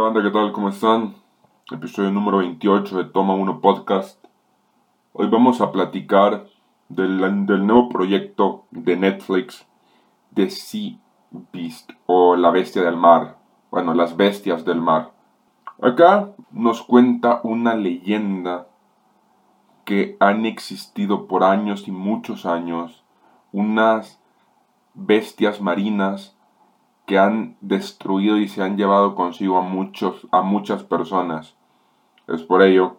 banda, ¿qué tal? ¿Cómo están? Episodio número 28 de Toma 1 Podcast. Hoy vamos a platicar del, del nuevo proyecto de Netflix de Sea Beast o La Bestia del Mar. Bueno, las bestias del mar. Acá nos cuenta una leyenda que han existido por años y muchos años unas bestias marinas que han destruido y se han llevado consigo a, muchos, a muchas personas. Es por ello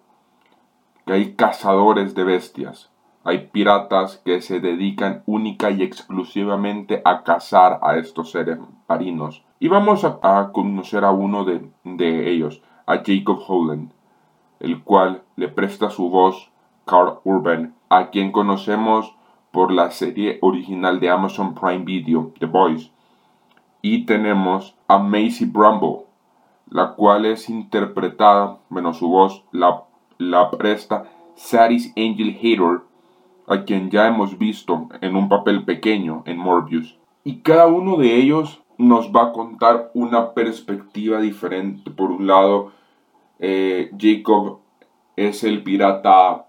que hay cazadores de bestias, hay piratas que se dedican única y exclusivamente a cazar a estos seres marinos. Y vamos a, conocer a uno de, de, ellos, a Jacob Holland, el cual le presta su voz Carl Urban, a quien conocemos por la serie original de Amazon Prime Video, The Boys, y tenemos a Macy Bramble, la cual es interpretada, bueno, su voz la, la presta Saris Angel Hater, a quien ya hemos visto en un papel pequeño en Morbius. Y cada uno de ellos nos va a contar una perspectiva diferente. Por un lado, eh, Jacob es el pirata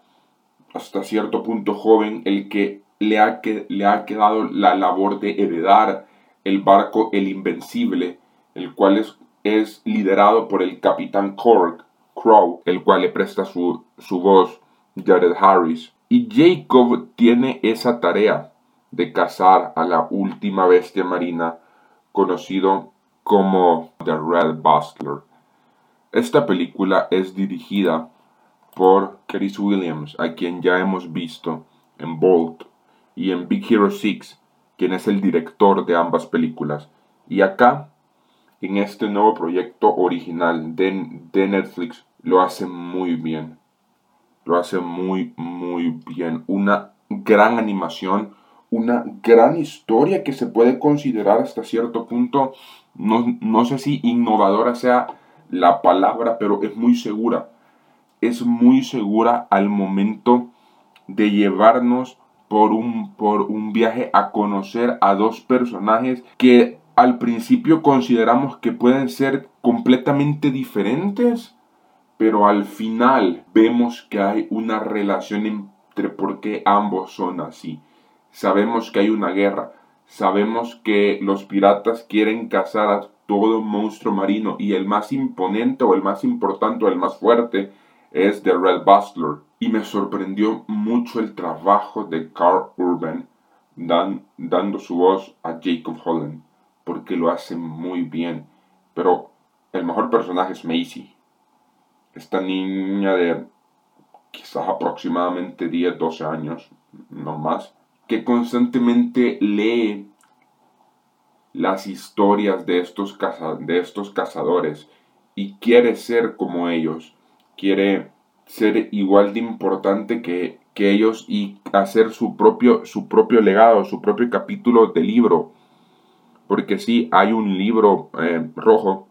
hasta cierto punto joven, el que le ha, que, le ha quedado la labor de heredar el barco El Invencible, el cual es, es liderado por el capitán Cork, Crow, el cual le presta su, su voz Jared Harris. Y Jacob tiene esa tarea de cazar a la última bestia marina conocido como The Red Bustler. Esta película es dirigida por Chris Williams, a quien ya hemos visto en Bolt y en Big Hero 6 quien es el director de ambas películas. Y acá, en este nuevo proyecto original de, de Netflix, lo hace muy bien. Lo hace muy, muy bien. Una gran animación, una gran historia que se puede considerar hasta cierto punto, no, no sé si innovadora sea la palabra, pero es muy segura. Es muy segura al momento de llevarnos por un, por un viaje a conocer a dos personajes que al principio consideramos que pueden ser completamente diferentes, pero al final vemos que hay una relación entre por qué ambos son así. Sabemos que hay una guerra, sabemos que los piratas quieren cazar a todo monstruo marino y el más imponente o el más importante o el más fuerte es The Red Bustler y me sorprendió mucho el trabajo de Carl Urban dando su voz a Jacob Holland, porque lo hace muy bien. Pero el mejor personaje es Macy, esta niña de quizás aproximadamente 10, 12 años, no más, que constantemente lee las historias de estos, de estos cazadores y quiere ser como ellos, quiere ser igual de importante que, ellos y hacer su propio, su propio legado, su propio capítulo de libro. Porque sí, hay un libro eh, rojo,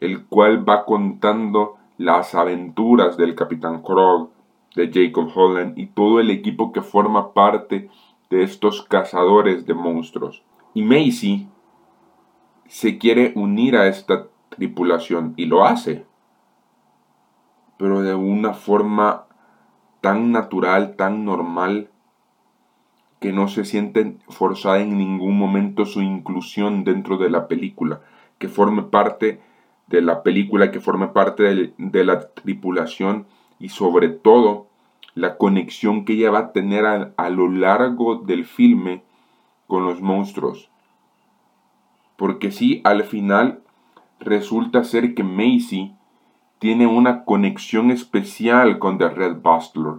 el cual va contando las aventuras del Capitán Krog, de Jacob Holland y todo el equipo que forma parte de estos cazadores de monstruos. Y Macy se quiere unir a esta tripulación y lo hace pero de una forma tan natural, tan normal, que no se siente forzada en ningún momento su inclusión dentro de la película, que forme parte de la película, que forme parte de, la tripulación y sobre todo la conexión que ella va a tener a, lo largo del filme con los monstruos. Porque si al final resulta ser que Macy tiene una conexión especial con The Red Bustler.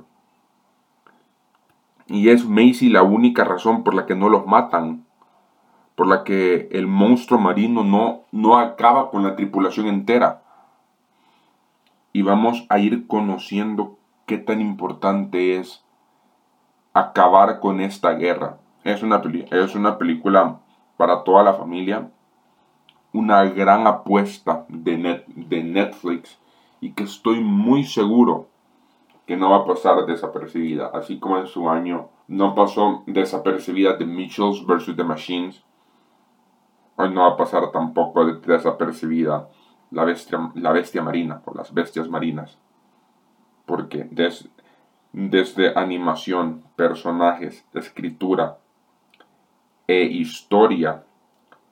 Y es Macy la única razón por la que no los matan. Por la que el monstruo marino no, no acaba con la tripulación entera. Y vamos a ir conociendo qué tan importante es acabar con esta guerra. Es una, es una película para toda la familia. Una gran apuesta de, de Netflix y que estoy muy seguro que no va a pasar desapercibida, así como en su año no pasó desapercibida The Mitchells vs. The Machines, hoy no va a pasar tampoco desapercibida la bestia, la bestia marina, por las bestias marinas. Porque desde animación, personajes, escritura e historia,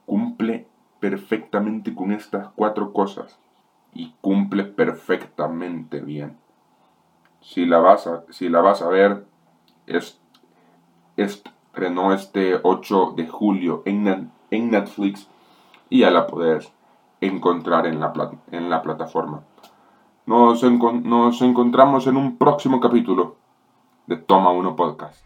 cumple perfectamente con estas cuatro cosas y cumple perfectamente bien. Si la vas a, si la vas a ver, es, estrenó este 8 de julio en, en Netflix y ya la puedes encontrar en la, en la plataforma. Nos, nos encontramos en un próximo capítulo de Toma 1 Podcast.